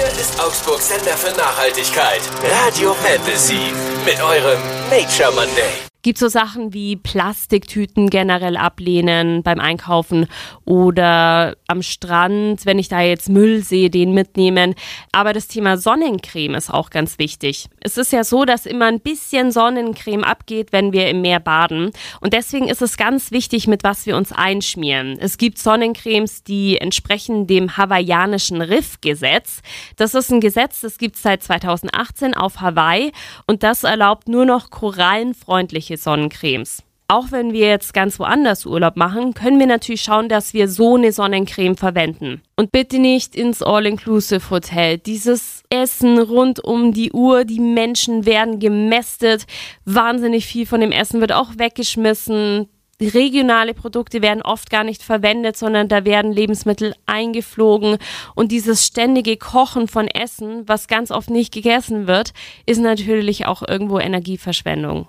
Hier ist Augsburg Sender für Nachhaltigkeit. Radio Fantasy. Mit eurem Nature Monday gibt so Sachen wie Plastiktüten generell ablehnen beim Einkaufen oder am Strand, wenn ich da jetzt Müll sehe, den mitnehmen. Aber das Thema Sonnencreme ist auch ganz wichtig. Es ist ja so, dass immer ein bisschen Sonnencreme abgeht, wenn wir im Meer baden. Und deswegen ist es ganz wichtig, mit was wir uns einschmieren. Es gibt Sonnencremes, die entsprechen dem hawaiianischen Riff-Gesetz. Das ist ein Gesetz, das gibt es seit 2018 auf Hawaii und das erlaubt nur noch korallenfreundliche irgendwelche Sonnencremes. Auch wenn wir jetzt ganz woanders Urlaub machen, können wir natürlich schauen, dass wir so eine Sonnencreme verwenden. Und bitte nicht ins All-Inclusive-Hotel. Dieses Essen rund um die Uhr, die Menschen werden gemästet. Wahnsinnig viel von dem Essen wird auch weggeschmissen regionale Produkte werden oft gar nicht verwendet, sondern da werden Lebensmittel eingeflogen. Und dieses ständige Kochen von Essen, was ganz oft nicht gegessen wird, ist natürlich auch irgendwo Energieverschwendung.